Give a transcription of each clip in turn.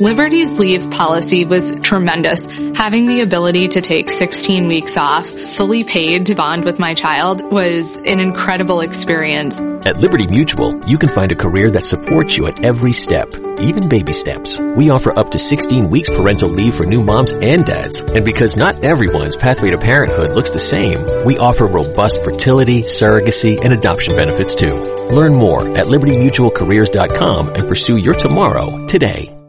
Liberty's leave policy was tremendous. Having the ability to take 16 weeks off, fully paid to bond with my child was an incredible experience. At Liberty Mutual, you can find a career that supports you at every step, even baby steps. We offer up to 16 weeks parental leave for new moms and dads. And because not everyone's pathway to parenthood looks the same, we offer robust fertility, surrogacy, and adoption benefits too. Learn more at libertymutualcareers.com and pursue your tomorrow today.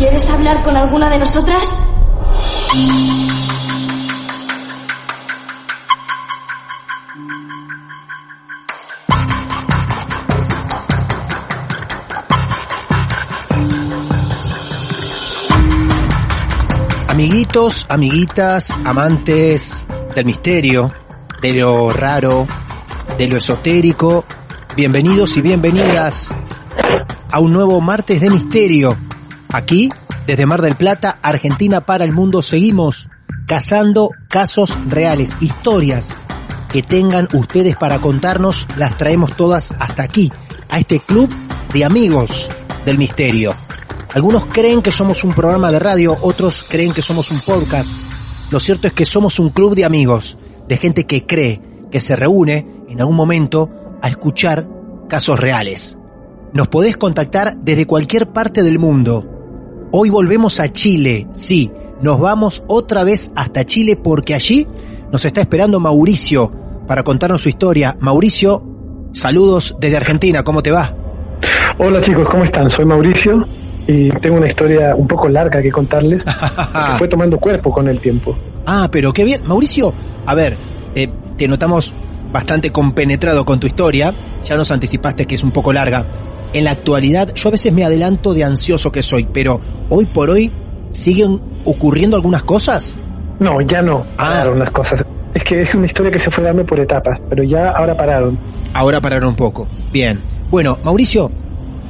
¿Quieres hablar con alguna de nosotras? Amiguitos, amiguitas, amantes del misterio, de lo raro, de lo esotérico, bienvenidos y bienvenidas a un nuevo martes de misterio. Aquí, desde Mar del Plata, Argentina para el mundo, seguimos cazando casos reales, historias que tengan ustedes para contarnos, las traemos todas hasta aquí, a este club de amigos del misterio. Algunos creen que somos un programa de radio, otros creen que somos un podcast. Lo cierto es que somos un club de amigos, de gente que cree, que se reúne en algún momento a escuchar casos reales. Nos podés contactar desde cualquier parte del mundo. Hoy volvemos a Chile, sí, nos vamos otra vez hasta Chile porque allí nos está esperando Mauricio para contarnos su historia. Mauricio, saludos desde Argentina, ¿cómo te va? Hola chicos, ¿cómo están? Soy Mauricio y tengo una historia un poco larga que contarles que fue tomando cuerpo con el tiempo. Ah, pero qué bien. Mauricio, a ver, eh, te notamos bastante compenetrado con tu historia, ya nos anticipaste que es un poco larga, en la actualidad, yo a veces me adelanto de ansioso que soy, pero hoy por hoy siguen ocurriendo algunas cosas. No, ya no. Pararon las cosas. Es que es una historia que se fue dando por etapas, pero ya ahora pararon. Ahora pararon un poco. Bien. Bueno, Mauricio,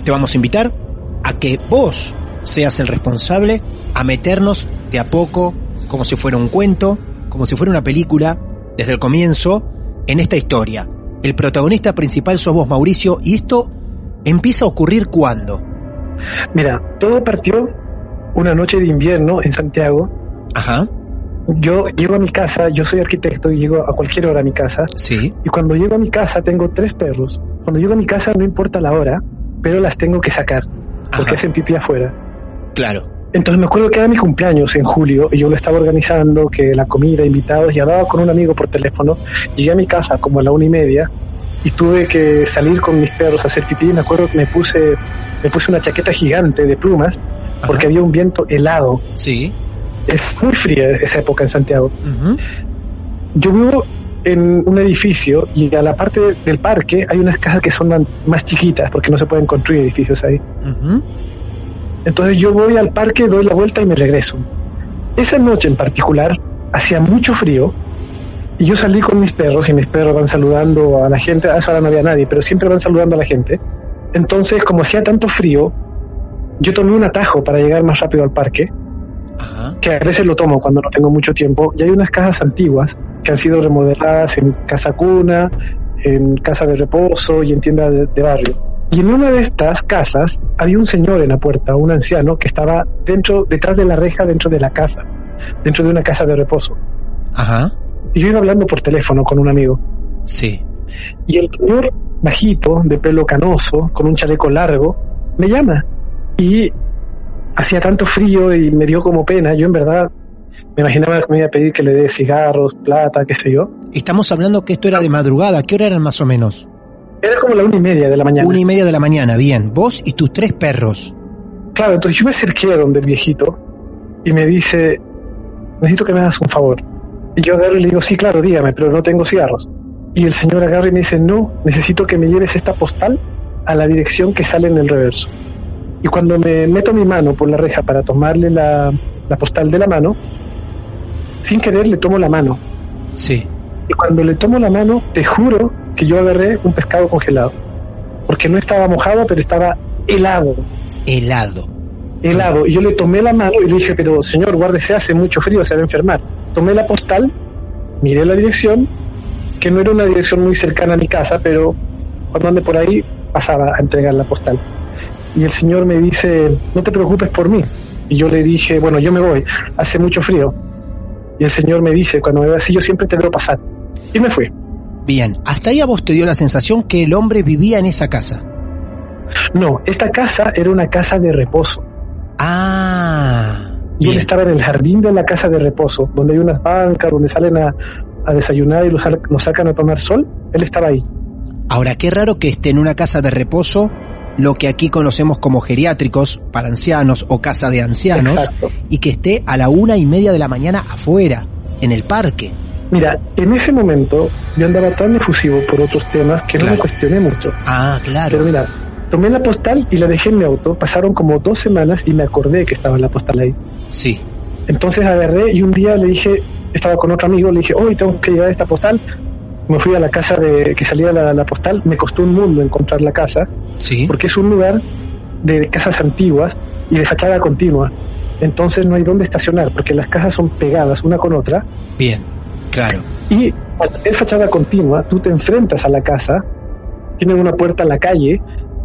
te vamos a invitar a que vos seas el responsable a meternos de a poco, como si fuera un cuento, como si fuera una película, desde el comienzo, en esta historia. El protagonista principal sos vos, Mauricio, y esto empieza a ocurrir cuándo. Mira, todo partió una noche de invierno en Santiago. Ajá. Yo llego a mi casa, yo soy arquitecto y llego a cualquier hora a mi casa. Sí. Y cuando llego a mi casa tengo tres perros. Cuando llego a mi casa no importa la hora, pero las tengo que sacar porque hacen pipí afuera. Claro. Entonces me acuerdo que era mi cumpleaños en julio y yo lo estaba organizando, que la comida, invitados, y hablaba con un amigo por teléfono. Llegué a mi casa como a la una y media y tuve que salir con mis perros a hacer pipí. Me acuerdo que me puse, me puse una chaqueta gigante de plumas porque había un viento helado. Sí. Es muy fría esa época en Santiago. Yo vivo en un edificio y a la parte del parque hay unas casas que son más chiquitas porque no se pueden construir edificios ahí. Entonces yo voy al parque, doy la vuelta y me regreso. Esa noche en particular hacía mucho frío y yo salí con mis perros y mis perros van saludando a la gente. A esa hora no había nadie, pero siempre van saludando a la gente. Entonces, como hacía tanto frío, yo tomé un atajo para llegar más rápido al parque, que a veces lo tomo cuando no tengo mucho tiempo. Y hay unas casas antiguas que han sido remodeladas en casa cuna, en casa de reposo y en tienda de, de barrio. Y en una de estas casas había un señor en la puerta, un anciano, que estaba dentro, detrás de la reja, dentro de la casa, dentro de una casa de reposo. Ajá. Y yo iba hablando por teléfono con un amigo. Sí. Y el señor bajito, de pelo canoso, con un chaleco largo, me llama. Y hacía tanto frío y me dio como pena. Yo en verdad me imaginaba que me iba a pedir que le dé cigarros, plata, qué sé yo. Estamos hablando que esto era de madrugada. ¿Qué hora eran más o menos? Era como la una y media de la mañana. Una y media de la mañana, bien. Vos y tus tres perros. Claro, entonces yo me acerqué a donde el viejito y me dice, necesito que me hagas un favor. Y yo agarro y le digo, sí, claro, dígame, pero no tengo cigarros. Y el señor agarra y me dice, no, necesito que me lleves esta postal a la dirección que sale en el reverso. Y cuando me meto mi mano por la reja para tomarle la, la postal de la mano, sin querer le tomo la mano. Sí. Y cuando le tomo la mano, te juro que yo agarré un pescado congelado. Porque no estaba mojado, pero estaba helado. Helado. Helado. Y yo le tomé la mano y le dije, pero señor, guárdese, hace mucho frío, se va a enfermar. Tomé la postal, miré la dirección, que no era una dirección muy cercana a mi casa, pero cuando ande por ahí pasaba a entregar la postal. Y el señor me dice, no te preocupes por mí. Y yo le dije, bueno, yo me voy, hace mucho frío. Y el señor me dice, cuando me ve así, yo siempre te veo pasar. Y me fui. Bien, hasta ahí a vos te dio la sensación que el hombre vivía en esa casa. No, esta casa era una casa de reposo. Ah. Y él estaba en el jardín de la casa de reposo, donde hay unas bancas, donde salen a, a desayunar y los, los sacan a tomar sol. Él estaba ahí. Ahora, qué raro que esté en una casa de reposo, lo que aquí conocemos como geriátricos para ancianos o casa de ancianos, Exacto. y que esté a la una y media de la mañana afuera, en el parque. Mira, en ese momento yo andaba tan efusivo por otros temas que no me cuestioné mucho. Ah, claro. Pero mira, tomé la postal y la dejé en mi auto. Pasaron como dos semanas y me acordé que estaba la postal ahí. Sí. Entonces agarré y un día le dije, estaba con otro amigo, le dije, hoy tengo que llevar esta postal. Me fui a la casa de que salía la, la postal. Me costó un mundo encontrar la casa Sí. porque es un lugar de casas antiguas y de fachada continua. Entonces no hay dónde estacionar porque las casas son pegadas una con otra Bien. Claro. y es fachada continua, tú te enfrentas a la casa, tiene una puerta a la calle,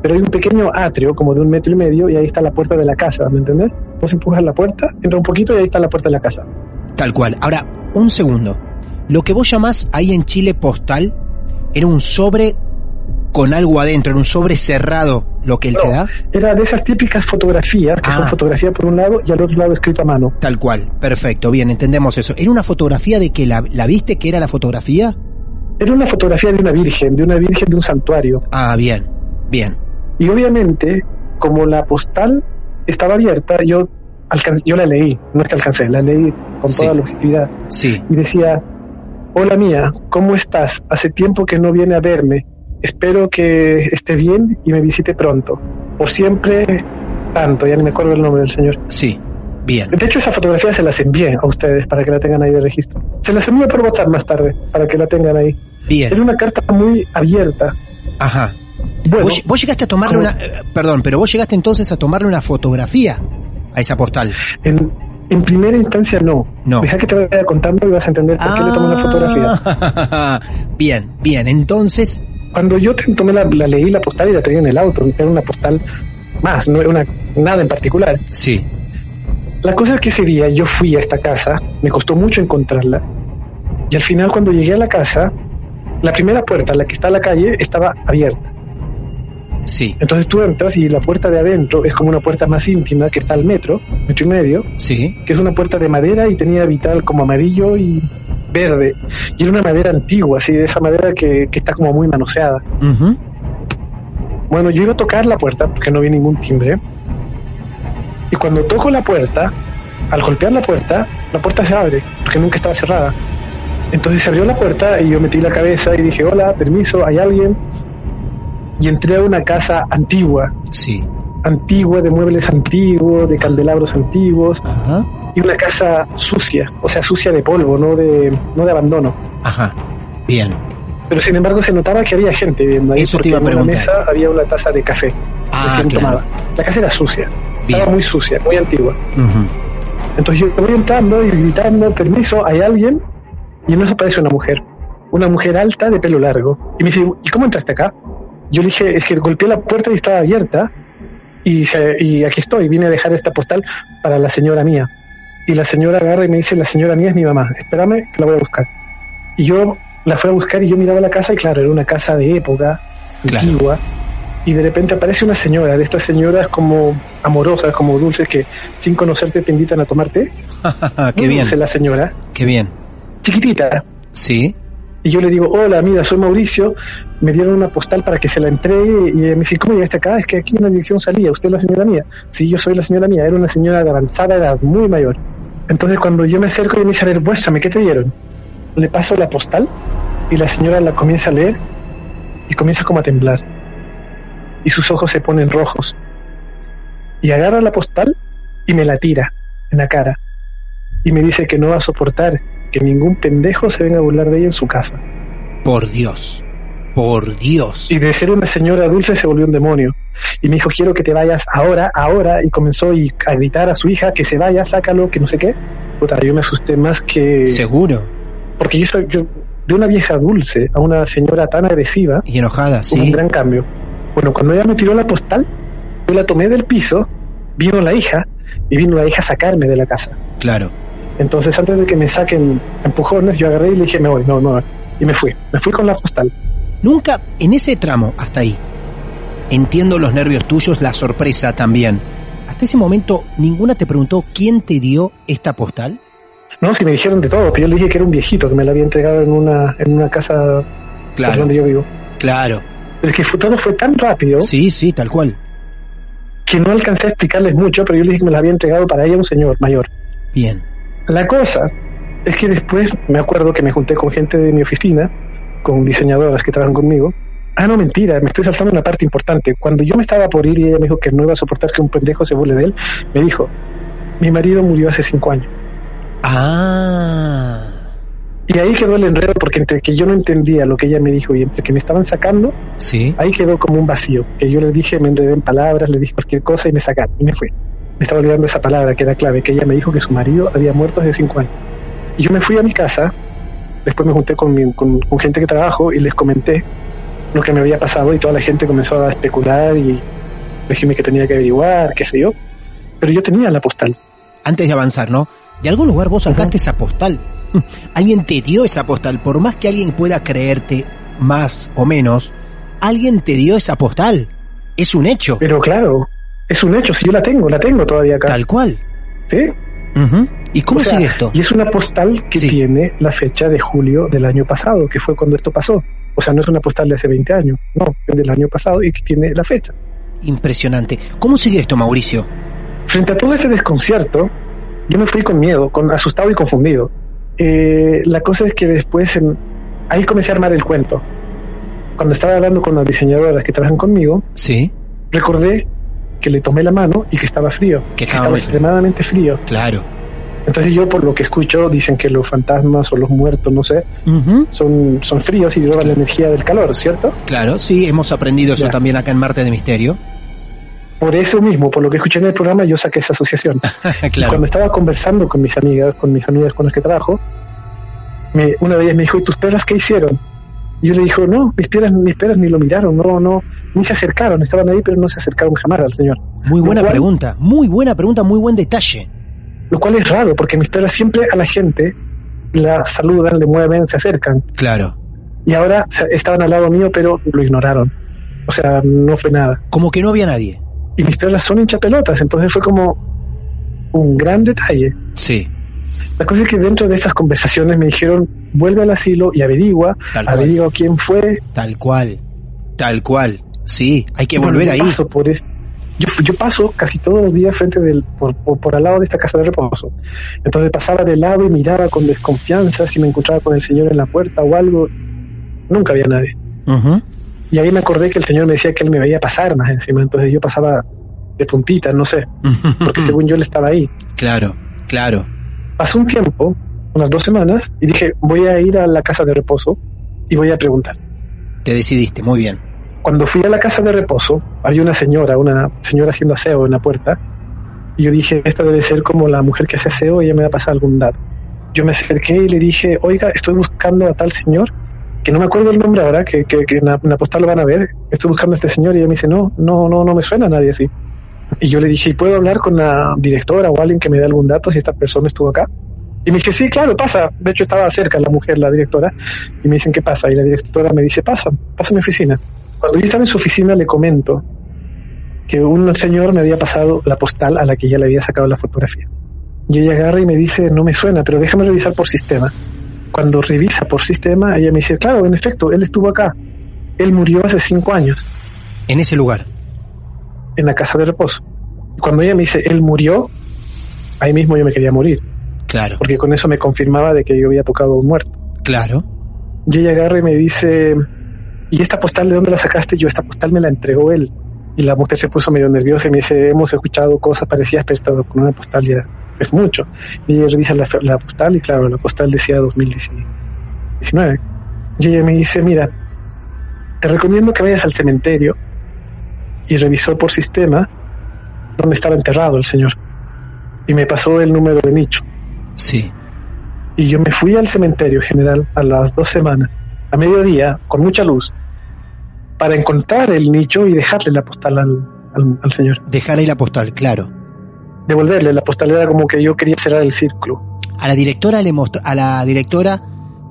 pero hay un pequeño atrio como de un metro y medio y ahí está la puerta de la casa, ¿me entendés? Vos empujas la puerta, entra un poquito y ahí está la puerta de la casa. Tal cual. Ahora, un segundo. Lo que vos llamás ahí en Chile postal era un sobre con algo adentro, era un sobre cerrado lo que él te da. Era de esas típicas fotografías, que Ah. son fotografía por un lado y al otro lado escrito a mano. Tal cual. Perfecto. Bien, entendemos eso. ¿Era una fotografía de que la, la viste que era la fotografía? Era una fotografía de una virgen, de una virgen de un santuario. Ah, bien. Bien. Y obviamente, como la postal estaba abierta, yo, alcan- yo la leí, no es que alcancé, la leí con Sí. toda la objetividad. Sí. y decía, hola mía, ¿cómo estás? Hace tiempo que no viene a verme. espero que esté bien y me visite pronto. Por siempre, tanto, ya ni me acuerdo el nombre del señor. Sí, bien. De hecho, esa fotografía se las envié a ustedes para que la tengan ahí de registro. Se las envío por WhatsApp más tarde para que la tengan ahí. Bien. Era una carta muy abierta. Ajá. Bueno, vos, vos llegaste a tomarle una... eh, perdón, pero vos llegaste entonces a tomarle una fotografía a esa postal. En, en primera instancia no. No. Deja que te vaya contando y vas a entender por qué le tomé una fotografía. Ah, bien, bien. Entonces, Cuando yo te- tomé la, la leí la postal y la tenía en el auto, era una postal más, no era una, nada en particular. sí. La cosa es que ese día yo fui a esta casa, me costó mucho encontrarla, y al final cuando llegué a la casa, la primera puerta, la que está a la calle, estaba abierta. Sí, Entonces tú entras y la puerta de adentro es como una puerta más íntima que está al metro, metro y medio, sí. que es una puerta de madera y tenía vital como amarillo y verde. Y era una madera antigua, así, de esa madera que, que está como muy manoseada. Bueno, yo iba a tocar la puerta porque no vi ningún timbre. Y cuando toco la puerta, al golpear la puerta, la puerta se abre porque nunca estaba cerrada. Entonces se abrió la puerta y yo metí la cabeza y dije, hola, permiso, ¿hay alguien? Y entré a una casa antigua, Sí. antigua, de muebles antiguos, de candelabros antiguos, Ajá. y una casa sucia, o sea, sucia de polvo, no de, no de abandono. Ajá. Bien. Pero sin embargo se notaba que había gente viviendo ahí Eso te iba a en una mesa había una taza de café Ah, recién claro. tomada. La casa era sucia, Bien. estaba muy sucia, muy antigua. Entonces yo voy entrando y gritando, permiso, hay alguien, y en eso aparece una mujer, una mujer alta de pelo largo. Y me dice, ¿y cómo entraste acá? Yo le dije, es que golpeé la puerta y estaba abierta, y, se- y aquí estoy, vine a dejar esta postal para la señora mía. Y la señora agarra y me dice, la señora mía es mi mamá, espérame que la voy a buscar. Y yo la fui a buscar y yo miraba la casa y claro, era una casa de época, Claro. antigua, y de repente aparece una señora, de estas señoras como amorosas, como dulces, que sin conocerte te invitan a tomarte. Qué Muy bien. dulce la señora, Qué bien. chiquitita. Sí. Y yo le digo, hola, mira, soy Mauricio. Me dieron una postal para que se la entregue. Y me dice, ¿cómo llegaste acá? Es que aquí en la dirección salía. ¿Usted es la señora mía? Sí, yo soy la señora mía. Era una señora de avanzada edad, muy mayor. Entonces, cuando yo me acerco y me dice, a ver, muéstrame, ¿qué te dieron? Le paso la postal y la señora la comienza a leer y comienza como a temblar. Y sus ojos se ponen rojos. Y agarra la postal y me la tira en la cara. Y me dice que no va a soportar que ningún pendejo se venga a burlar de ella en su casa. Por Dios. Por Dios. Y de ser una señora dulce se volvió un demonio. Y me dijo, quiero que te vayas ahora, ahora. Y comenzó y a gritar a su hija que se vaya, sácalo, que no sé qué. Puta, yo me asusté más que... Seguro. Porque yo soy yo, de una vieja dulce a una señora tan agresiva, Y enojada, hubo un sí. gran cambio. Bueno, cuando ella me tiró la postal, yo la tomé del piso, vino la hija, y vino la hija a sacarme de la casa. Claro. Entonces, antes de que me saquen empujones, yo agarré y le dije, me voy, no, no. Y me fui. Me fui con la postal. Nunca, en ese tramo, hasta ahí, entiendo los nervios tuyos, la sorpresa también. Hasta ese momento, ninguna te preguntó quién te dio esta postal. No, si me dijeron de todo, pero yo le dije que era un viejito que me la había entregado en una, en una casa Claro, donde yo vivo. claro. Pero es que fue, todo fue tan rápido Sí, sí, tal cual. que no alcancé a explicarles mucho, pero yo le dije que me la había entregado para ella un señor mayor. Bien. La cosa es que después me acuerdo que me junté con gente de mi oficina, con diseñadoras que trabajan conmigo. Ah, no, mentira, me estoy saltando una parte importante. Cuando yo me estaba por ir y ella me dijo que no iba a soportar que un pendejo se burle de él, me dijo, mi marido murió hace cinco años. Ah. Y ahí quedó el enredo porque entre que yo no entendía lo que ella me dijo y entre que me estaban sacando, Sí. ahí quedó como un vacío. Que yo le dije, me enredé en palabras, le dije cualquier cosa y me sacaron y me fui. Me estaba olvidando esa palabra que era clave, que ella me dijo que su marido había muerto hace cinco años. Y yo me fui a mi casa, después me junté con, mi- con, con gente que trabajo y les comenté lo que me había pasado y toda la gente comenzó a especular y decirme que tenía que averiguar, qué sé yo. Pero yo tenía la postal. Antes de avanzar, ¿no? De algún lugar vos sacaste esa postal. Alguien te dio esa postal. Por más que alguien pueda creerte más o menos, alguien te dio esa postal. Es un hecho. Pero claro, es un hecho, si yo la tengo, la tengo todavía acá. Tal cual. ¿Sí? ¿Y cómo O sea, sigue esto? Y es una postal que Sí. tiene la fecha de julio del año pasado, que fue cuando esto pasó. O sea, no es una postal de hace 20 años, no, es del año pasado y que tiene la fecha. Impresionante. ¿Cómo sigue esto, Mauricio? Frente a todo este desconcierto, yo me fui con miedo, con asustado y confundido. Eh, la cosa es que después en- ahí comencé a armar el cuento. cuando estaba hablando con las diseñadoras que trabajan conmigo, Sí, recordé que le tomé la mano y que estaba frío, Que estaba extremadamente frío. claro. Entonces yo por lo que escucho dicen que los fantasmas o los muertos, no sé, son, son fríos y roban la energía del calor, ¿cierto? Claro, sí, hemos aprendido eso Ya. también acá en Marte de Misterio. Por eso mismo, por lo que escuché en el programa, yo saqué esa asociación. Claro. cuando estaba conversando con mis amigas, con mis amigas con las que trabajo, me, una de ellas me dijo, ¿y tus perras qué hicieron? Y yo le dije, no, mis perras, mis perras ni lo miraron, no, no, ni se acercaron, estaban ahí, pero no se acercaron jamás al señor. Muy buena cual- pregunta, muy buena pregunta, muy buen detalle. Lo cual es raro, porque mis perras siempre a la gente la saludan, le mueven, se acercan. Claro. Y ahora estaban al lado mío, pero lo ignoraron. O sea, no fue nada. Como que no había nadie. Y mis perras son hinchapelotas, entonces fue como un gran detalle. Sí, La cosa es que dentro de estas conversaciones me dijeron, vuelve al asilo y averigua, Tal cual. averigua quién fue. tal cual. Tal cual. Sí, hay que volver ahí. paso por es- yo, yo paso casi todos los días frente del, por, por, por al lado de esta casa de reposo. Entonces pasaba de lado y miraba con desconfianza si me encontraba con el señor en la puerta o algo. Nunca había nadie. Y ahí me acordé que el señor me decía que él me veía pasar más encima. Entonces yo pasaba de puntitas, no sé, porque según yo él estaba ahí. Claro, claro. Pasó un tiempo, unas dos semanas, y dije, voy a ir a la casa de reposo y voy a preguntar. Te decidiste, muy bien. Cuando fui a la casa de reposo, había una señora, una señora haciendo aseo en la puerta, y yo dije, esta debe ser como la mujer que hace aseo, ella me va a pasar algún dato. Yo me acerqué y le dije, oiga, estoy buscando a tal señor, que no me acuerdo el nombre ahora, que, que, que en, la, en la postal lo van a ver, estoy buscando a este señor, y ella me dice, no, no, no, no me suena a nadie así. Y yo le dije, ¿y puedo hablar con la directora o alguien que me dé algún dato si esta persona estuvo acá? Y me dice, sí, claro, pasa. De hecho, estaba cerca la mujer, la directora, y me dicen, ¿qué pasa? Y la directora me dice, pasa, pasa a mi oficina. Cuando yo estaba en su oficina le comento que un señor me había pasado la postal a la que ya le había sacado la fotografía. Y ella agarra y me dice, no me suena, pero déjame revisar por sistema. Cuando revisa por sistema, ella me dice, claro, en efecto, él estuvo acá. Él murió hace cinco años En ese lugar. En la casa de reposo. Cuando ella me dice, él murió, ahí mismo yo me quería morir, Claro, porque con eso me confirmaba de que yo había tocado a un muerto. claro. Y ella agarra y me dice, ¿y esta postal de dónde la sacaste? Yo, esta postal me la entregó él. Y la mujer se puso medio nerviosa y me dice, hemos escuchado cosas parecidas, pero esto con una postal ya es mucho. Y ella revisa la, la postal y claro, la postal decía 2019. Y ella me dice, mira, te recomiendo que vayas al cementerio y revisó por sistema dónde estaba enterrado el señor. Y me pasó el número de nicho. Sí. Y yo me fui al cementerio general a las dos semanas, a mediodía, con mucha luz, para encontrar el nicho y dejarle la postal al, al- al señor. Dejar ahí la postal, claro. Devolverle la postal era como que yo quería cerrar el círculo. A la directora le a la directora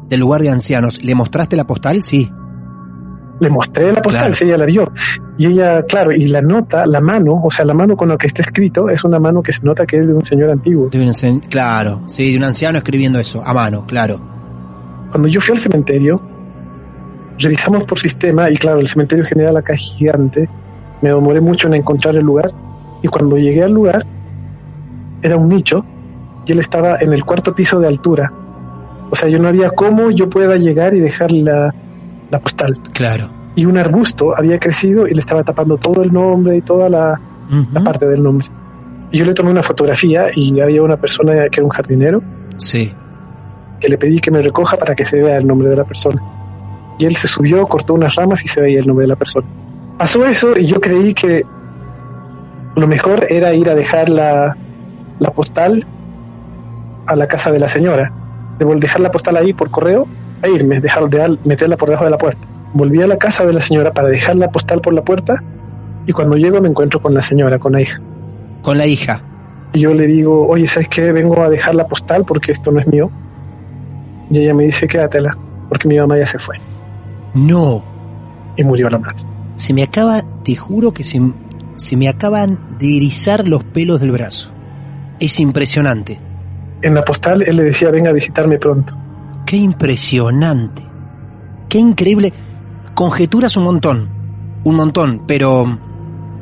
del lugar de ancianos, ¿le mostraste la postal? Sí. Le mostré la postal, Claro. si ella la vio. Y ella, claro, y la nota, la mano, o sea, la mano con la que está escrito, es una mano que se nota que es de un señor antiguo. De un claro, sí, de un anciano escribiendo eso, a mano, claro. Cuando yo fui al cementerio, revisamos por sistema, y claro, el cementerio general acá es gigante, me demoré mucho en encontrar el lugar, y cuando llegué al lugar, era un nicho, y él estaba en el cuarto piso de altura. O sea, yo no había cómo yo pueda llegar y dejar la, la postal. Claro. Y un arbusto había crecido y le estaba tapando todo el nombre y toda la, la parte del nombre. Y yo le tomé una fotografía y había una persona que era un jardinero Sí. que le pedí que me recoja para que se vea el nombre de la persona. Y él se subió, cortó unas ramas y se veía el nombre de la persona. Pasó eso y yo creí que lo mejor era ir a dejar la, la postal a la casa de la señora. De vol- dejar la postal ahí por correo e irme, dejar, de, meterla por debajo de la puerta. Volví a la casa de la señora para dejar la postal por la puerta y cuando llego me encuentro con la señora, con la hija. Con la hija. Y yo le digo, oye, ¿sabes qué? Vengo a dejar la postal porque esto no es mío. Y ella me dice, quédatela, porque mi mamá ya se fue. No. Y murió la madre. Se me acaba, te juro que se, se me acaban de erizar los pelos del brazo. Es impresionante. En la postal él le decía, venga a visitarme pronto. Qué impresionante. Qué increíble. Conjeturas un montón. Un montón, pero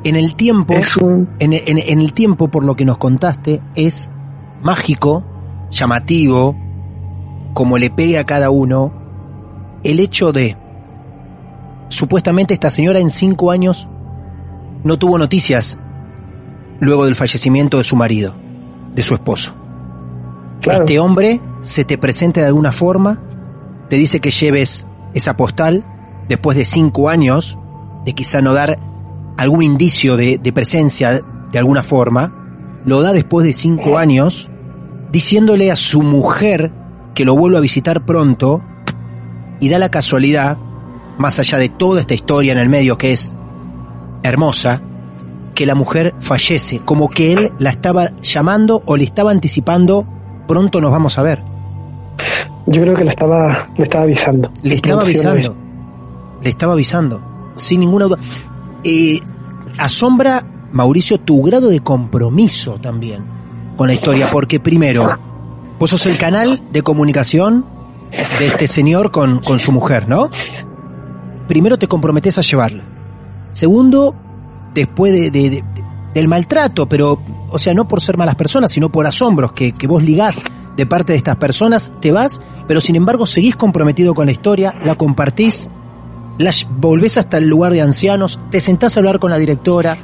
en el tiempo, un... en, en- en el tiempo, por lo que nos contaste, es mágico, llamativo, como le pegue a cada uno, el hecho de supuestamente esta señora en cinco años no tuvo noticias luego del fallecimiento de su marido, de su esposo. Este hombre se te presenta de alguna forma, te dice que lleves esa postal después de cinco años de quizá no dar algún indicio de, de presencia de alguna forma, lo da después de cinco años, diciéndole a su mujer que lo vuelva a visitar pronto, y da la casualidad, más allá de toda esta historia en el medio que es hermosa, que la mujer fallece, como que él la estaba llamando o le estaba anticipando, pronto nos vamos a ver. Yo creo que le estaba, le estaba avisando. Le estaba avisando. Le estaba avisando. Sin ninguna duda. Eh, asombra, Mauricio, tu grado de compromiso también con la historia, porque primero, vos sos el canal de comunicación de este señor con, con su mujer, ¿no? Primero te comprometes a llevarla. Segundo, después de, de- de- del maltrato, pero, o sea, no por ser malas personas, sino por asombros que, que vos ligás de parte de estas personas, te vas, pero sin embargo seguís comprometido con la historia, la compartís, la volvés hasta el lugar de ancianos, te sentás a hablar con la directora,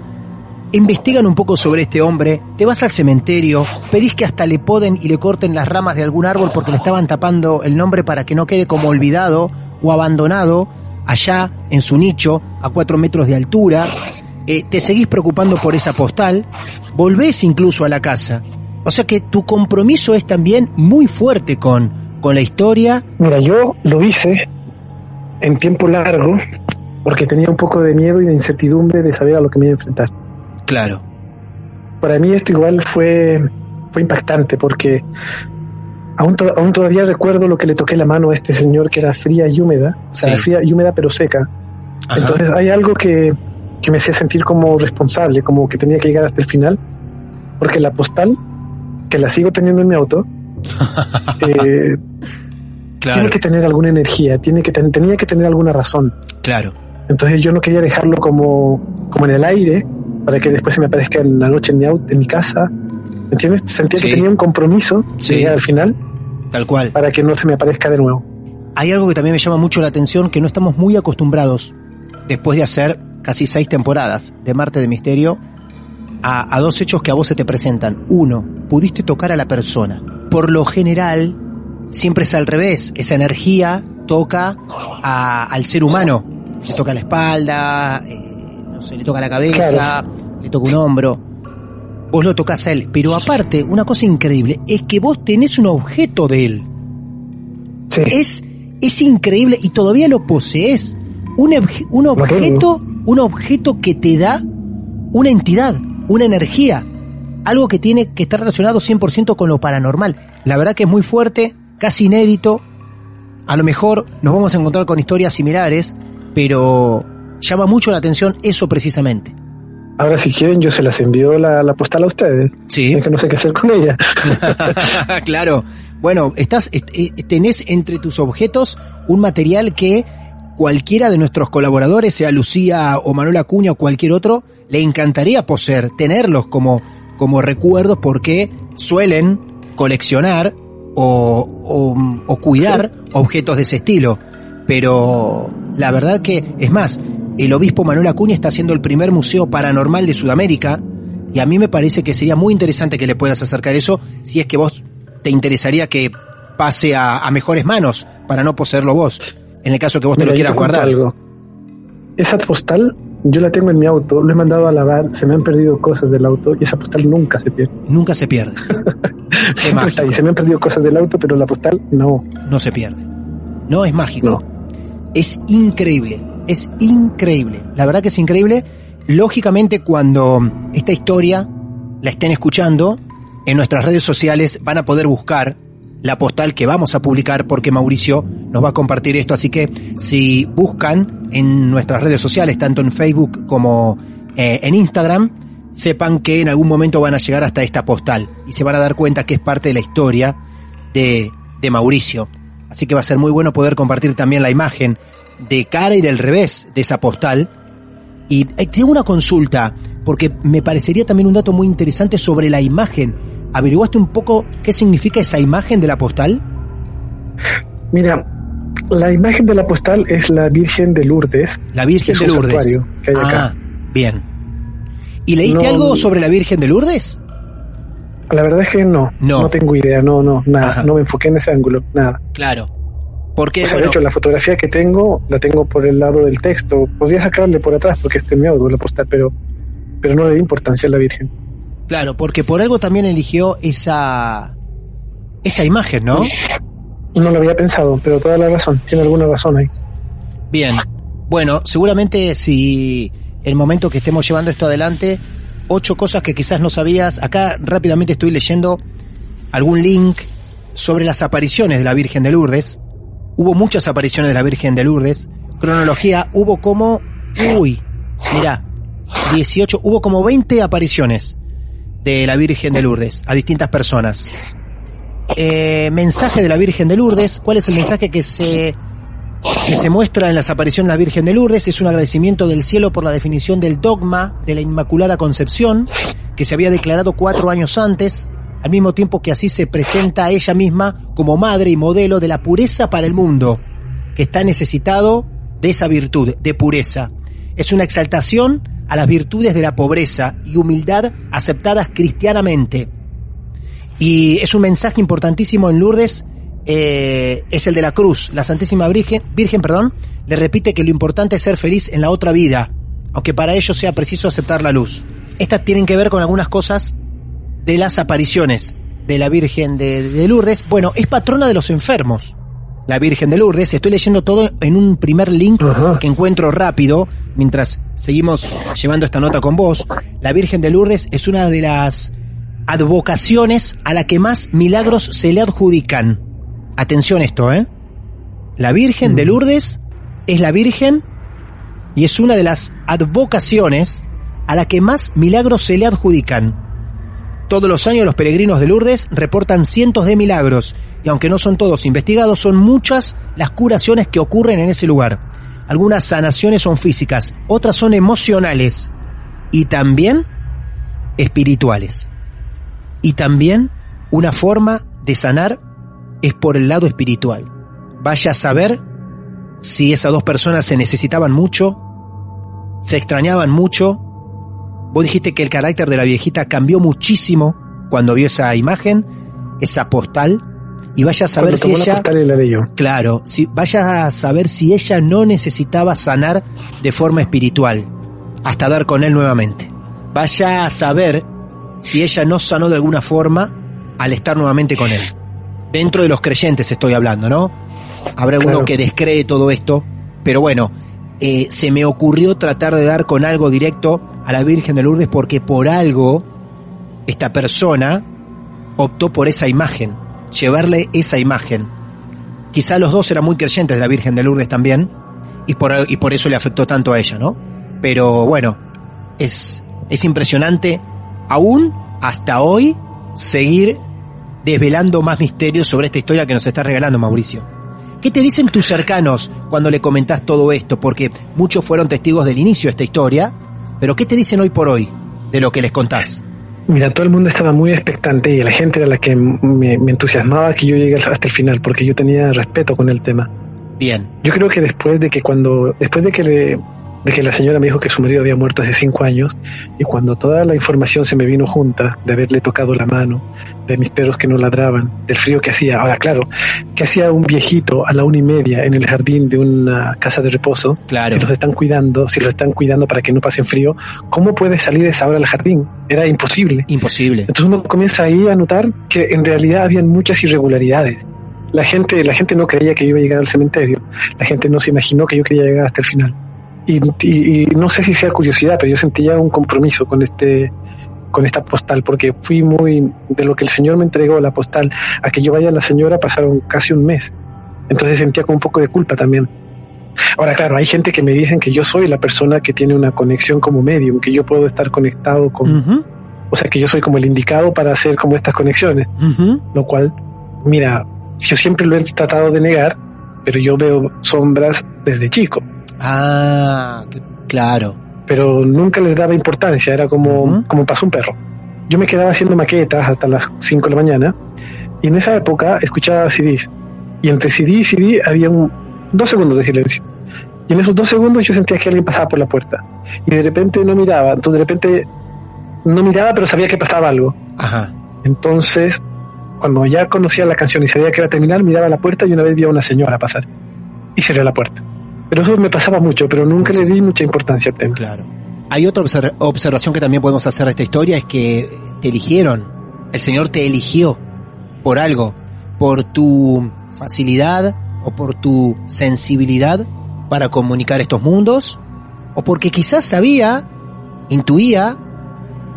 investigan un poco sobre este hombre, te vas al cementerio, pedís que hasta le poden y le corten las ramas de algún árbol porque le estaban tapando el nombre para que no quede como olvidado o abandonado allá en su nicho a cuatro metros de altura. Eh, te seguís preocupando por esa postal, volvés incluso a la casa. O sea que tu compromiso es también muy fuerte con, con la historia. Mira, yo lo hice en tiempo largo porque tenía un poco de miedo y de incertidumbre de saber a lo que me iba a enfrentar. Claro. Para mí esto igual fue, fue impactante porque aún, to- aún todavía recuerdo lo que le toqué la mano a este señor que era fría y húmeda, o sea, fría y húmeda pero seca. Ajá. Entonces hay algo que, que me hacía sentir como responsable, como que tenía que llegar hasta el final, porque la postal, que la sigo teniendo en mi auto, eh, tiene que tener alguna energía, tiene que ten- tenía que tener alguna razón. Claro. Entonces yo no quería dejarlo como, como en el aire para que después se me aparezca en la noche en mi auto, en mi casa. ¿Me entiendes? Sentía Sí. que tenía un compromiso Sí. de llegar al final Tal cual. para que no se me aparezca de nuevo. Hay algo que también me llama mucho la atención, que no estamos muy acostumbrados, después de hacer casi seis temporadas de Marte de Misterio, a, a dos hechos que a vos se te presentan. Uno, pudiste tocar a la persona. Por lo general, siempre es al revés. Esa energía toca a- al ser humano. Le toca la espalda, eh, no sé, le toca la cabeza, le toca un hombro. Vos lo tocas a él. Pero aparte, una cosa increíble es que vos tenés un objeto de él. Es, es increíble y todavía lo posees. Un objeto, un objeto que te da una entidad, una energía. Algo que tiene que estar relacionado 100% con lo paranormal. La verdad que es muy fuerte, casi inédito. A lo mejor nos vamos a encontrar con historias similares, pero llama mucho la atención eso precisamente. Ahora si quieren yo se las envío la, la postal a ustedes. Sí. Es que no sé qué hacer con ella. claro. Bueno, estás, est- eh, tenés entre tus objetos un material que cualquiera de nuestros colaboradores, sea Lucía o Manuel Acuña o cualquier otro, le encantaría poseer, tenerlos como, como recuerdos porque suelen coleccionar o, o- o cuidar objetos de ese estilo. Pero la verdad que, es más, el obispo Manuel Acuña está haciendo el primer museo paranormal de Sudamérica y a mí me parece que sería muy interesante que le puedas acercar eso si es que vos te interesaría que pase a, a mejores manos para no poseerlo vos, en el caso que vos te Mira, lo yo quieras te guardar. algo. Esa postal yo la tengo en mi auto, lo he mandado a lavar, se me han perdido cosas del auto y esa postal nunca se pierde. Nunca se pierde. Siempre está ahí. Se me han perdido cosas del auto, pero la postal no. No se pierde. No es mágico. Es increíble. Es increíble. La verdad que es increíble. Lógicamente, cuando esta historia la estén escuchando, en nuestras redes sociales van a poder buscar la postal que vamos a publicar porque Mauricio nos va a compartir esto. Así que si buscan en nuestras redes sociales, tanto en Facebook como eh, en Instagram, sepan que en algún momento van a llegar hasta esta postal y se van a dar cuenta que es parte de la historia de, de Mauricio. Así que va a ser muy bueno poder compartir también la imagen de cara y del revés de esa postal. Y eh, tengo una consulta, porque me parecería también un dato muy interesante sobre la imagen. ¿Averiguaste un poco qué significa esa imagen de la postal? Mira, La imagen de la postal es la Virgen de Lourdes. La Virgen de Lourdes. que hay acá. Ah, bien. ¿Y leíste No- algo sobre la Virgen de Lourdes? La verdad es que no, No. no, tengo idea, no, no, nada, Ajá. no me enfoqué en ese ángulo, nada. Claro. Porque, bueno, de hecho, la fotografía que tengo la tengo por el lado del texto. Podría sacarle por atrás porque este es mi auto, la postal, pero, pero no le di importancia a la Virgen. claro, porque por algo también eligió esa esa imagen, ¿no? No lo había pensado, pero toda la razón, tiene alguna razón ahí. Bien. Bueno, seguramente si el momento que estemos llevando esto adelante, ocho cosas que quizás no sabías. Acá rápidamente estoy leyendo algún link sobre las apariciones de la Virgen de Lourdes. Hubo muchas apariciones de la Virgen de Lourdes. Cronología, hubo como, uy, mira, 18, hubo como 20 apariciones de la Virgen de Lourdes a distintas personas. Eh, mensaje de la Virgen de Lourdes, ¿cuál es el mensaje que se que se muestra en las apariciones de la Virgen de Lourdes es un agradecimiento del cielo por la definición del dogma de la Inmaculada Concepción, que se había declarado cuatro años antes, al mismo tiempo que así se presenta a ella misma como madre y modelo de la pureza para el mundo, que está necesitado de esa virtud, de pureza. Es una exaltación a las virtudes de la pobreza y humildad aceptadas cristianamente. Y es un mensaje importantísimo en Lourdes, eh, es el de la cruz. La Santísima Virgen, Virgen perdón, le repite que lo importante es ser feliz en la otra vida, aunque para ello sea preciso aceptar la luz. Estas tienen que ver con algunas cosas de las apariciones de la Virgen de, de Lourdes. Bueno, es patrona de los enfermos. La Virgen de Lourdes, estoy leyendo todo en un primer link que encuentro rápido mientras seguimos llevando esta nota con vos. La Virgen de Lourdes es una de las advocaciones a la que más milagros se le adjudican. Atención esto, ¿eh? La Virgen de Lourdes es la Virgen y es una de las advocaciones a la que más milagros se le adjudican. Todos los años los peregrinos de Lourdes reportan cientos de milagros y aunque no son todos investigados, son muchas las curaciones que ocurren en ese lugar. Algunas sanaciones son físicas, otras son emocionales y también espirituales. Y también una forma de sanar es por el lado espiritual. Vaya a saber si esas dos personas se necesitaban mucho, se extrañaban mucho. Vos dijiste que el carácter de la viejita cambió muchísimo cuando vio esa imagen, esa postal, y vaya a saber si ella... la. Claro, si, vaya a saber si ella no necesitaba sanar de forma espiritual, hasta dar con él nuevamente. Vaya a saber si ella no sanó de alguna forma al estar nuevamente con él. Dentro de los creyentes estoy hablando, ¿no? Habrá uno Claro. que descree todo esto, pero bueno, eh, se me ocurrió tratar de dar con algo directo a la Virgen de Lourdes porque por algo esta persona optó por esa imagen, llevarle esa imagen. Quizá los dos eran muy creyentes de la Virgen de Lourdes también, y por, y por eso le afectó tanto a ella, ¿no? Pero bueno, es, es impresionante aún hasta hoy seguir desvelando más misterios sobre esta historia que nos está regalando Mauricio. ¿Qué te dicen tus cercanos cuando le comentás todo esto? Porque muchos fueron testigos del inicio de esta historia, pero ¿qué te dicen hoy por hoy de lo que les contás? Mira, todo el mundo estaba muy expectante y la gente era la que me, me entusiasmaba que yo llegue hasta el final porque yo tenía respeto con el tema. Bien. Yo creo que después de que cuando, después de que le, de que la señora me dijo que su marido había muerto hace cinco años y cuando toda la información se me vino junta de haberle tocado la mano, de mis perros que no ladraban, del frío que hacía. Ahora, claro, que hacía un viejito a la una y media en el jardín de una casa de reposo. Claro. Si los están cuidando, si los están cuidando para que no pasen frío, ¿cómo puede salir esa hora al jardín? Era imposible. Imposible. Entonces uno comienza ahí a notar que en realidad habían muchas irregularidades. La gente, la gente no creía que yo iba a llegar al cementerio. La gente no se imaginó que yo quería llegar hasta el final. Y, y- y no sé si sea curiosidad, pero yo sentía un compromiso con este, con esta postal, porque fui muy, de lo que el Señor me entregó, la postal, a que yo vaya a la señora pasaron casi un mes. Entonces sentía como un poco de culpa también. Ahora, claro, hay gente que me dicen que yo soy la persona que tiene una conexión como medium, que yo puedo estar conectado con, o sea, que yo soy como el indicado para hacer como estas conexiones, lo cual, mira, yo siempre lo he tratado de negar, pero yo veo sombras desde chico, Ah, cl- claro. pero nunca les daba importancia, era como, como pasó un perro. Yo me quedaba haciendo maquetas hasta las 5 de la mañana y en esa época escuchaba CDs y entre CD y CD había un, dos segundos de silencio. Y en esos dos segundos yo sentía que alguien pasaba por la puerta. Y de repente no miraba. Entonces de repente no miraba, pero sabía que pasaba algo. Ajá. Entonces, cuando ya conocía la canción y sabía que iba a terminar, miraba a la puerta y una vez vi a una señora pasar. Y cerré la puerta. Pero eso me pasaba mucho, pero nunca le di mucha importancia al tema. Claro. Hay otra obser- observación que también podemos hacer de esta historia, es que te eligieron. El Señor te eligió por algo, por tu facilidad o por tu sensibilidad para comunicar estos mundos, o porque quizás sabía, intuía,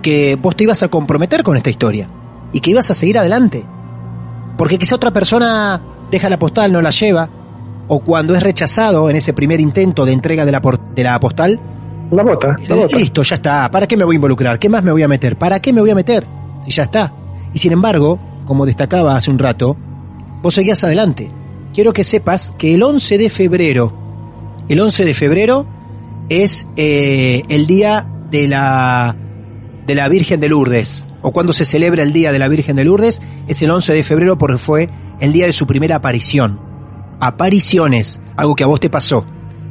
que vos te ibas a comprometer con esta historia y que ibas a seguir adelante. Porque quizá otra persona deja la postal, no la lleva, o cuando es rechazado en ese primer intento de entrega de la, por- de la postal, La bota, la bota. listo, ya está, ¿para qué me voy a involucrar? ¿Qué más me voy a meter? ¿Para qué me voy a meter? Si ya está. Y sin embargo, como destacaba hace un rato, vos seguías adelante. Quiero que sepas que el 11 de febrero, el 11 de febrero es eh, el día de la de la Virgen de Lourdes, o cuando se celebra el Día de la Virgen de Lourdes, es el 11 de febrero porque fue el día de su primera aparición. Apariciones, algo que a vos te pasó.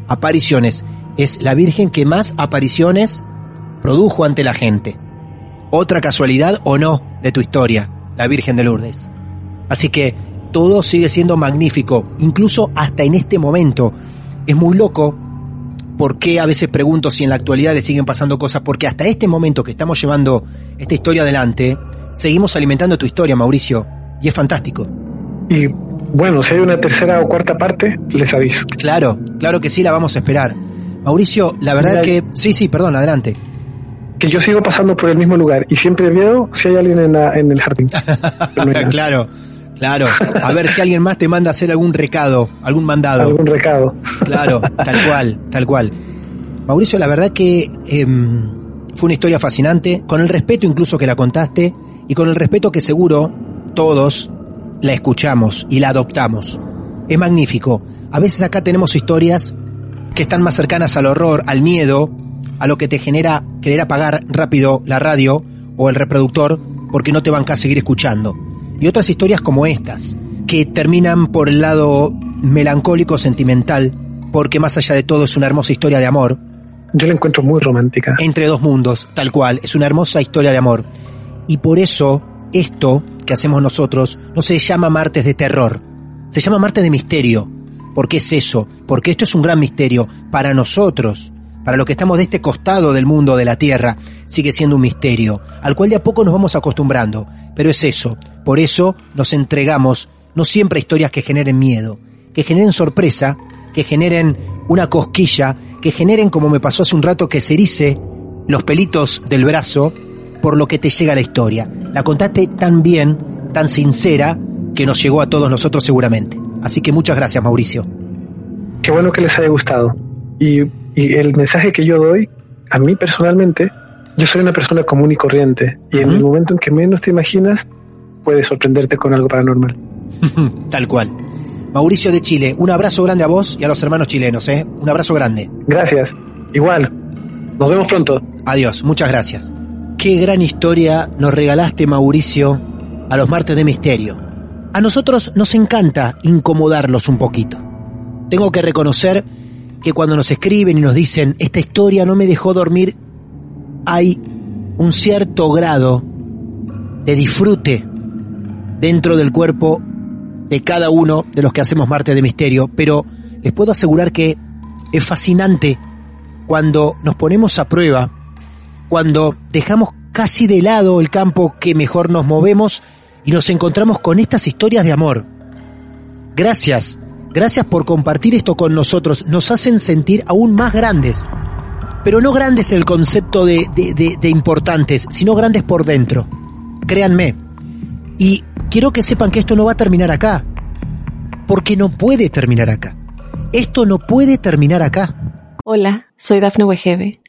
Apariciones, es la Virgen que más apariciones produjo ante la gente. Otra casualidad o no de tu historia, la Virgen de Lourdes. Así que todo sigue siendo magnífico, incluso hasta en este momento. Es muy loco por qué a veces pregunto si en la actualidad le siguen pasando cosas, porque hasta este momento que estamos llevando esta historia adelante, seguimos alimentando tu historia, Mauricio, y es fantástico. Y bueno, si hay una tercera o cuarta parte, les aviso. Claro, claro que sí, la vamos a esperar. Mauricio, la verdad que... Sí, sí, perdón, adelante. Que yo sigo pasando por el mismo lugar y siempre veo si hay alguien en, la- en el jardín. No claro, claro. A ver si alguien más te manda a hacer algún recado, algún mandado. Algún recado. Claro, tal cual, tal cual. Mauricio, la verdad que em, fue una historia fascinante, con el respeto incluso que la contaste y con el respeto que seguro todos la escuchamos y la adoptamos. Es magnífico. A veces acá tenemos historias que están más cercanas al horror, al miedo, a lo que te genera querer apagar rápido la radio o el reproductor porque no te van a seguir escuchando. Y otras historias como estas, que terminan por el lado melancólico, sentimental, porque más allá de todo es una hermosa historia de amor. Yo la encuentro muy romántica. Entre dos mundos, tal cual, es una hermosa historia de amor. Y por eso, esto que hacemos nosotros no se llama martes de terror, se llama martes de misterio. ¿Por qué es eso? Porque esto es un gran misterio para nosotros, para los que estamos de este costado del mundo de la Tierra, sigue siendo un misterio, al cual de a poco nos vamos acostumbrando. Pero es eso, por eso nos entregamos no siempre a historias que generen miedo, que generen sorpresa, que generen una cosquilla, que generen, como me pasó hace un rato, que se erice los pelitos del brazo por lo que te llega la historia. La contaste tan bien, tan sincera, que nos llegó a todos nosotros seguramente. Así que muchas gracias, Mauricio. Qué bueno que les haya gustado. Y, y el mensaje que yo doy, a mí personalmente, yo soy una persona común y corriente. Y en el momento en que menos te imaginas, puedes sorprenderte con algo paranormal. Tal cual. Mauricio de Chile, un abrazo grande a vos y a los hermanos chilenos, ¿eh? Un abrazo grande. Gracias. Igual. Nos vemos pronto. Adiós, muchas gracias. Qué gran historia nos regalaste, Mauricio, a los martes de misterio. A nosotros nos encanta incomodarlos un poquito. Tengo que reconocer que cuando nos escriben y nos dicen, esta historia no me dejó dormir, hay un cierto grado de disfrute dentro del cuerpo de cada uno de los que hacemos martes de misterio, pero les puedo asegurar que es fascinante cuando nos ponemos a prueba, cuando dejamos casi de lado el campo que mejor nos movemos y nos encontramos con estas historias de amor. Gracias, gracias por compartir esto con nosotros, nos hacen sentir aún más grandes, pero no grandes en el concepto de, de- de- importantes, sino grandes por dentro. Créanme, y quiero que sepan que esto no va a terminar acá, porque no puede terminar acá. Esto no puede terminar acá. Hola, soy Dafne Wegebe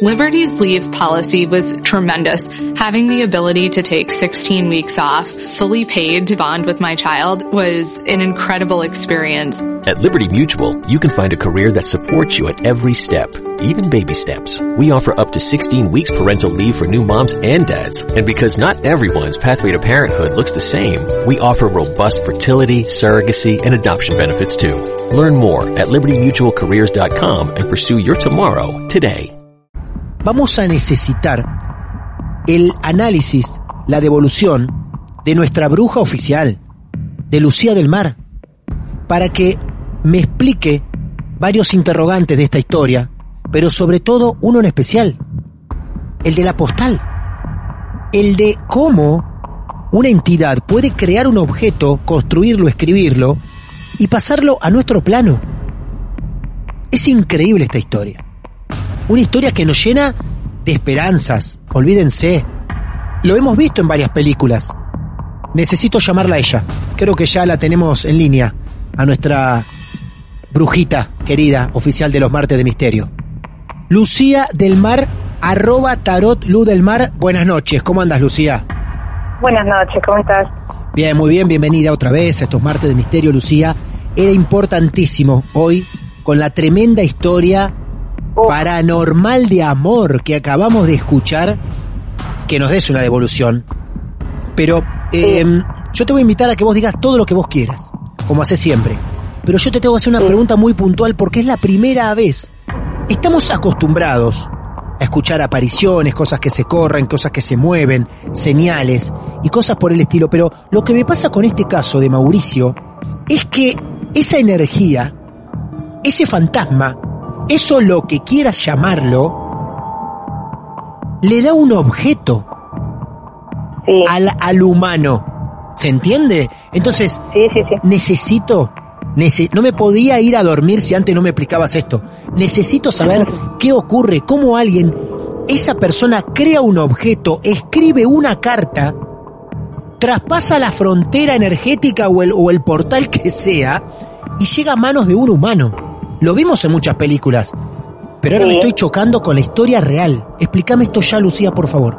Liberty's leave policy was tremendous. Having the ability to take 16 weeks off, fully paid to bond with my child was an incredible experience. At Liberty Mutual, you can find a career that supports you at every step, even baby steps. We offer up to 16 weeks parental leave for new moms and dads. And because not everyone's pathway to parenthood looks the same, we offer robust fertility, surrogacy, and adoption benefits too. Learn more at libertymutualcareers.com and pursue your tomorrow today. Vamos a necesitar el análisis, la devolución de nuestra bruja oficial, de Lucía del Mar, para que me explique varios interrogantes de esta historia, pero sobre todo uno en especial, el de la postal, el de cómo una entidad puede crear un objeto, construirlo, escribirlo y pasarlo a nuestro plano. Es increíble esta historia. Una historia que nos llena de esperanzas. Olvídense. Lo hemos visto en varias películas. Necesito llamarla a ella. Creo que ya la tenemos en línea. A nuestra brujita querida, oficial de los martes de misterio. Lucía del Mar, arroba tarot luz del mar. Buenas noches. ¿Cómo andas, Lucía? Buenas noches, ¿cómo estás? Bien, muy bien. Bienvenida otra vez a estos martes de misterio, Lucía. Era importantísimo hoy con la tremenda historia paranormal de amor que acabamos de escuchar, que nos des una devolución. Pero eh, yo te voy a invitar a que vos digas todo lo que vos quieras, como haces siempre. Pero yo te tengo que hacer una pregunta muy puntual porque es la primera vez. Estamos acostumbrados a escuchar apariciones, cosas que se corren, cosas que se mueven, señales y cosas por el estilo. Pero lo que me pasa con este caso de Mauricio es que esa energía, ese fantasma, eso lo que quieras llamarlo, le da un objeto al, al humano. ¿Se entiende? Entonces, necesito, no me podía ir a dormir si antes no me explicabas esto. Necesito saber qué ocurre, cómo alguien, esa persona crea un objeto, escribe una carta, traspasa la frontera energética o el, o el portal que sea y llega a manos de un humano. Lo vimos en muchas películas, pero ahora me estoy chocando con la historia real. Explícame esto ya, Lucía, por favor.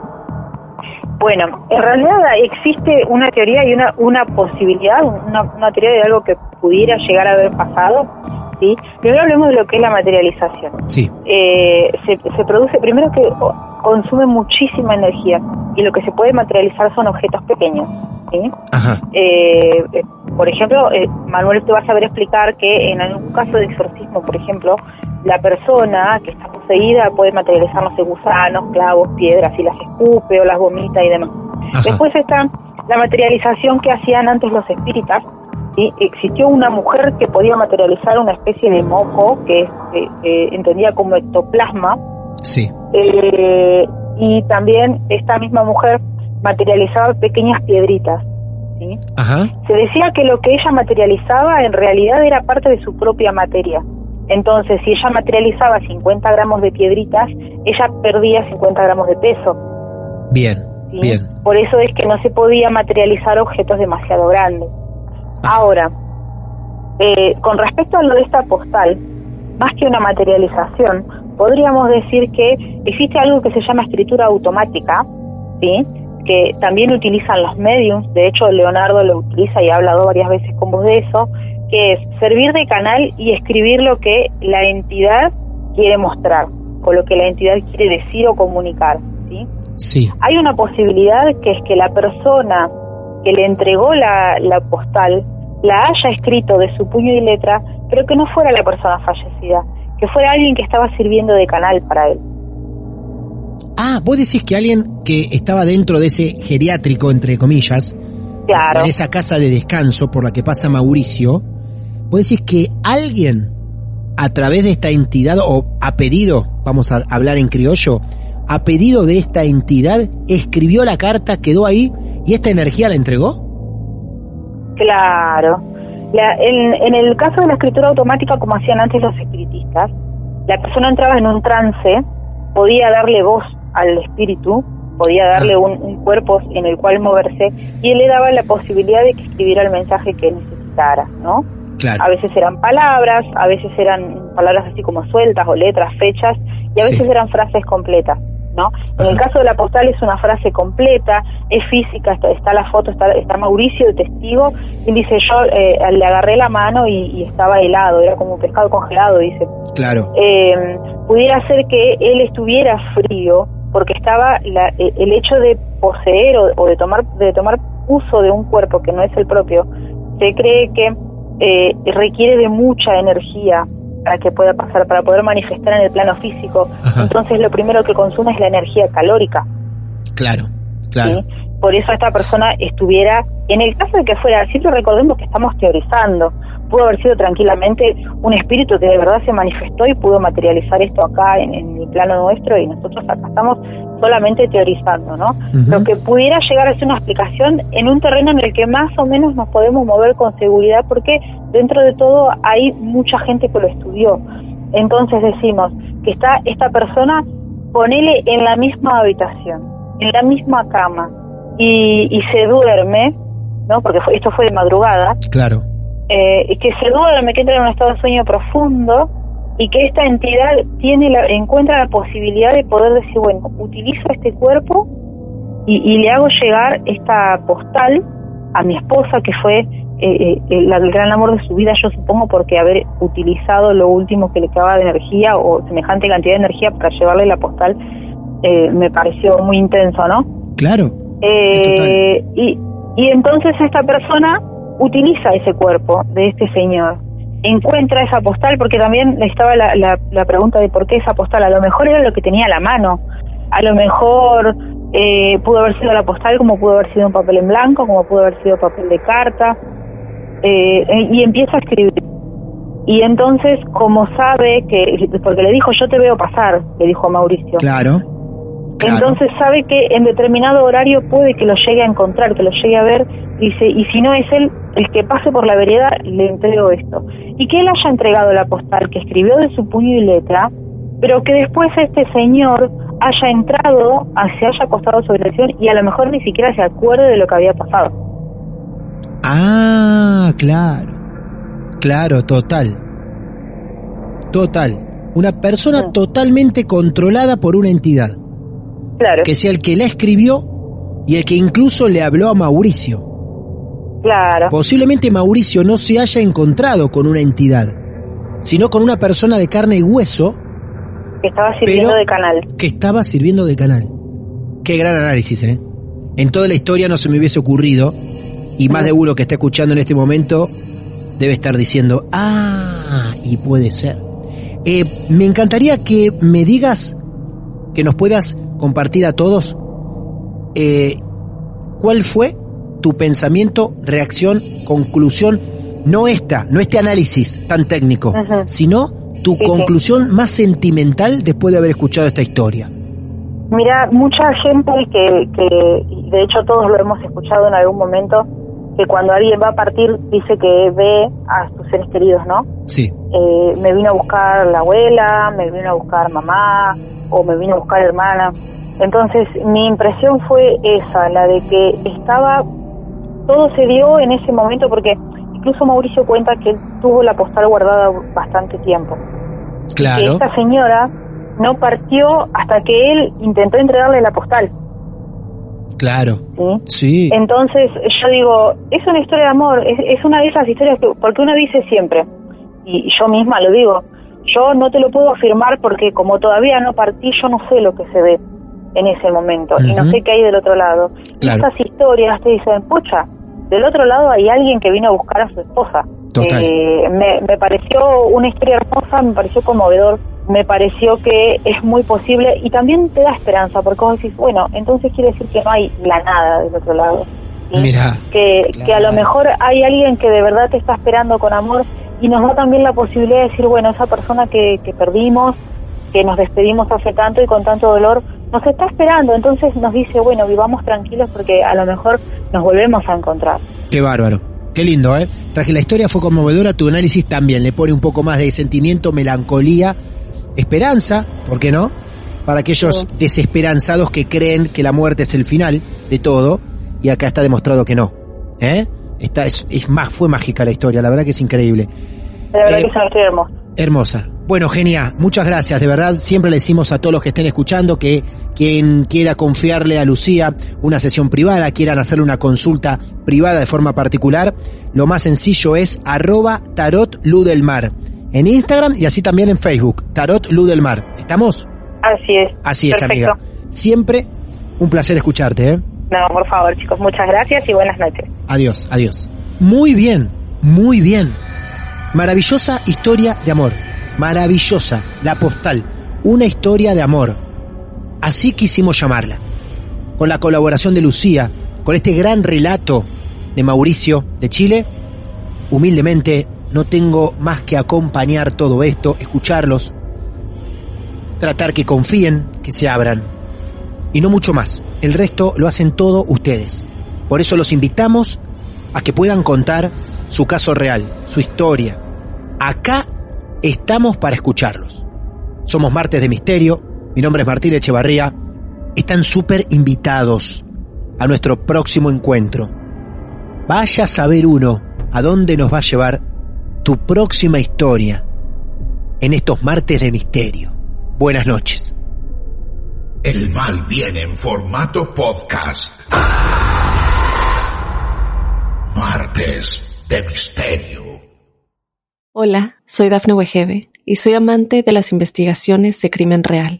Bueno, en realidad existe una teoría y una, una posibilidad, una, teoría de algo que pudiera llegar a haber pasado. ¿sí? Primero hablemos de lo que es la materialización. Sí. Eh, se, se produce, primero que consume muchísima energía y lo que se puede materializar son objetos pequeños. ¿Sí? Eh, eh, por ejemplo, eh, Manuel te va a saber explicar que en algún caso de exorcismo, por ejemplo, la persona que está poseída puede materializar, no sé, gusanos, clavos, piedras y las escupe o las vomita y demás. Después está la materialización que hacían antes los espíritas. ¿sí? Existió una mujer que podía materializar una especie de moco que entendía como ectoplasma. Sí. y también esta misma mujer materializaba pequeñas piedritas. ¿sí? Se decía que lo que ella materializaba en realidad era parte de su propia materia. Entonces, si ella materializaba 50 gramos de piedritas, ella perdía 50 gramos de peso. Bien, bien. Por eso es que no se podía materializar objetos demasiado grandes. Ah. Ahora, eh, con respecto a lo de esta postal, más que una materialización, podríamos decir que existe algo que se llama escritura automática, ¿sí? Que también utilizan los mediums, de hecho Leonardo lo utiliza y ha hablado varias veces con vos de eso, que es servir de canal y escribir lo que la entidad quiere mostrar, o lo que la entidad quiere decir o comunicar. ¿sí? Sí. Hay una posibilidad que es que la persona que le entregó la, la postal la haya escrito de su puño y letra, pero que no fuera la persona fallecida, que fuera alguien que estaba sirviendo de canal para él. Ah, vos decís que alguien que estaba dentro de ese geriátrico, entre comillas, claro. en esa casa de descanso por la que pasa Mauricio, vos decís que alguien a través de esta entidad o a pedido, vamos a hablar en criollo, a pedido de esta entidad escribió la carta, quedó ahí y esta energía la entregó? Claro. en, en, el caso de la escritura automática, como hacían antes los espiritistas, la persona entraba en un trance, podía darle voz al espíritu, podía darle un, un, cuerpo en el cual moverse y él le daba la posibilidad de que escribiera el mensaje que necesitara, ¿no? Claro. A veces eran palabras, a veces eran palabras así como sueltas o letras, fechas, y a veces Sí. eran frases completas, ¿no? En el caso de la postal es una frase completa, es física, está, está la foto, está, está Mauricio de testigo, y dice yo eh, le agarré la mano y, y estaba helado, era como un pescado congelado, dice. Claro. Eh, pudiera ser que él estuviera frío porque estaba la- eh, el hecho de poseer o, o de tomar de tomar uso de un cuerpo que no es el propio se cree que eh, requiere de mucha energía para que pueda pasar para poder manifestar en el plano físico entonces lo primero que consume es la energía calórica Claro, claro. ¿sí? Por eso esta persona estuviera, en el caso de que fuera, siempre recordemos que estamos teorizando, pudo haber sido tranquilamente un espíritu que de verdad se manifestó y pudo materializar esto acá en, en el plano nuestro y nosotros acá estamos solamente teorizando, ¿no? Lo que pudiera llegar a ser una explicación en un terreno en el que más o menos nos podemos mover con seguridad porque dentro de todo hay mucha gente que lo estudió. Entonces decimos que está esta persona, ponele en la misma habitación, en la misma cama y, y se duerme, ¿no? Porque fue- esto fue de madrugada, Claro. eh, que se duerme, que entra en un estado de sueño profundo y que esta entidad tiene la, encuentra la posibilidad de poder decir, bueno, utilizo este cuerpo y, y le hago llegar esta postal a mi esposa, que fue eh, eh, el, el gran amor de su vida, yo supongo, porque haber utilizado lo último que le quedaba de energía o semejante cantidad de energía para llevarle la postal, eh, me pareció muy intenso, ¿no? Claro. Eh, y, y entonces esta persona utiliza ese cuerpo de este señor, encuentra esa postal, porque también estaba la, la, la pregunta de por qué esa postal, a lo mejor era lo que tenía a la mano, a lo mejor eh, pudo haber sido la postal como pudo haber sido un papel en blanco, como pudo haber sido papel de carta, eh, eh, y empieza a escribir. Y entonces, como sabe que, porque le dijo, yo te veo pasar, le dijo a Mauricio. Claro. Entonces sabe que en determinado horario puede que lo llegue a encontrar, que lo llegue a ver, dice, y si no es él el que pase por la vereda, le entrego esto. Y que él haya entregado la postal que escribió de su puño y letra, pero que después este señor haya entrado, se haya acostado sobre la sillón y a lo mejor ni siquiera se acuerde de lo que había pasado. Ah, claro. Claro, total. Total. Una persona totalmente controlada por una entidad. Claro. Que sea el que la escribió y el que incluso le habló a Mauricio. Claro. Posiblemente Mauricio no se haya encontrado con una entidad, sino con una persona de carne y hueso Que estaba sirviendo de canal. que estaba sirviendo de canal. Qué gran análisis, ¿eh? En toda la historia no se me hubiese ocurrido, y más de uno que está escuchando en este momento debe estar diciendo, ah, y puede ser. Eh, me encantaría que me digas, que nos puedas compartir a todos, eh, cuál fue tu pensamiento, reacción, conclusión, no esta, no este análisis tan técnico, sino tu Sí, sí. conclusión más sentimental después de haber escuchado esta historia. Mira, mucha gente que, que, de hecho todos lo hemos escuchado en algún momento, que cuando alguien va a partir dice que ve a sus seres queridos, ¿no? Sí. Eh, me vino a buscar la abuela, me vino a buscar mamá, o me vino a buscar hermana. Entonces, mi impresión fue esa, la de que estaba, todo se dio en ese momento, porque incluso Mauricio cuenta que él tuvo la postal guardada bastante tiempo. Que Claro. esta señora no partió hasta que él intentó entregarle la postal. Claro. ¿sí? Sí. Entonces yo digo, es una historia de amor, es, es una de esas historias que, porque uno dice siempre, y, yo misma lo digo, yo no te lo puedo afirmar porque como todavía no partí, yo no sé lo que se ve en ese momento y no sé qué hay del otro lado. Y Claro. estas historias te dicen, pucha, del otro lado hay alguien que vino a buscar a su esposa. Eh, me, me pareció una historia hermosa, me pareció conmovedor, me pareció que es muy posible y también te da esperanza, porque vos decís, bueno, entonces quiere decir que no hay la nada del otro lado. Mira, que, que a lo mejor hay alguien que de verdad te está esperando con amor y nos da también la posibilidad de decir, bueno, esa persona que, que perdimos, que nos despedimos hace tanto y con tanto dolor, nos está esperando, entonces nos dice, bueno, vivamos tranquilos porque a lo mejor nos volvemos a encontrar. Qué bárbaro. Qué lindo, ¿eh? Tras que la historia fue conmovedora, tu análisis también le pone un poco más de sentimiento, melancolía, esperanza, ¿por qué no? Para aquellos desesperanzados que creen que la muerte es el final de todo, y acá está demostrado que no. ¿Eh? Esta es, es más, fue mágica la historia, la verdad que es increíble. La verdad eh, que es hermosa. Hermosa. Bueno, genial. Muchas gracias. De verdad, siempre le decimos a todos los que estén escuchando que quien quiera confiarle a Lucía una sesión privada, quieran hacerle una consulta privada de forma particular, lo más sencillo es arroba tarot mar en Instagram y así también en Facebook, Tarot mar ¿Estamos? Así es. Así es, amiga. Siempre un placer escucharte, ¿eh? No, por favor, chicos, muchas gracias y buenas noches. Adiós, adiós. Muy bien, muy bien. Maravillosa historia de amor. Maravillosa, la postal. Una historia de amor. Así quisimos llamarla. Con la colaboración de Lucía, con este gran relato de Mauricio de Chile, humildemente no tengo más que acompañar todo esto, escucharlos, tratar que confíen, que se abran. Y no mucho más. El resto lo hacen todo ustedes. Por eso los invitamos a que puedan contar su caso real, su historia. Acá estamos para escucharlos. Somos Martes de Misterio, mi nombre es Martín Echevarría. Están súper invitados a nuestro próximo encuentro. Vaya a saber uno a dónde nos va a llevar tu próxima historia en estos Martes de Misterio. Buenas noches. El mal viene en formato podcast. Martes de Misterio. Hola, soy Dafne Wegebe y soy amante de las investigaciones de crimen real.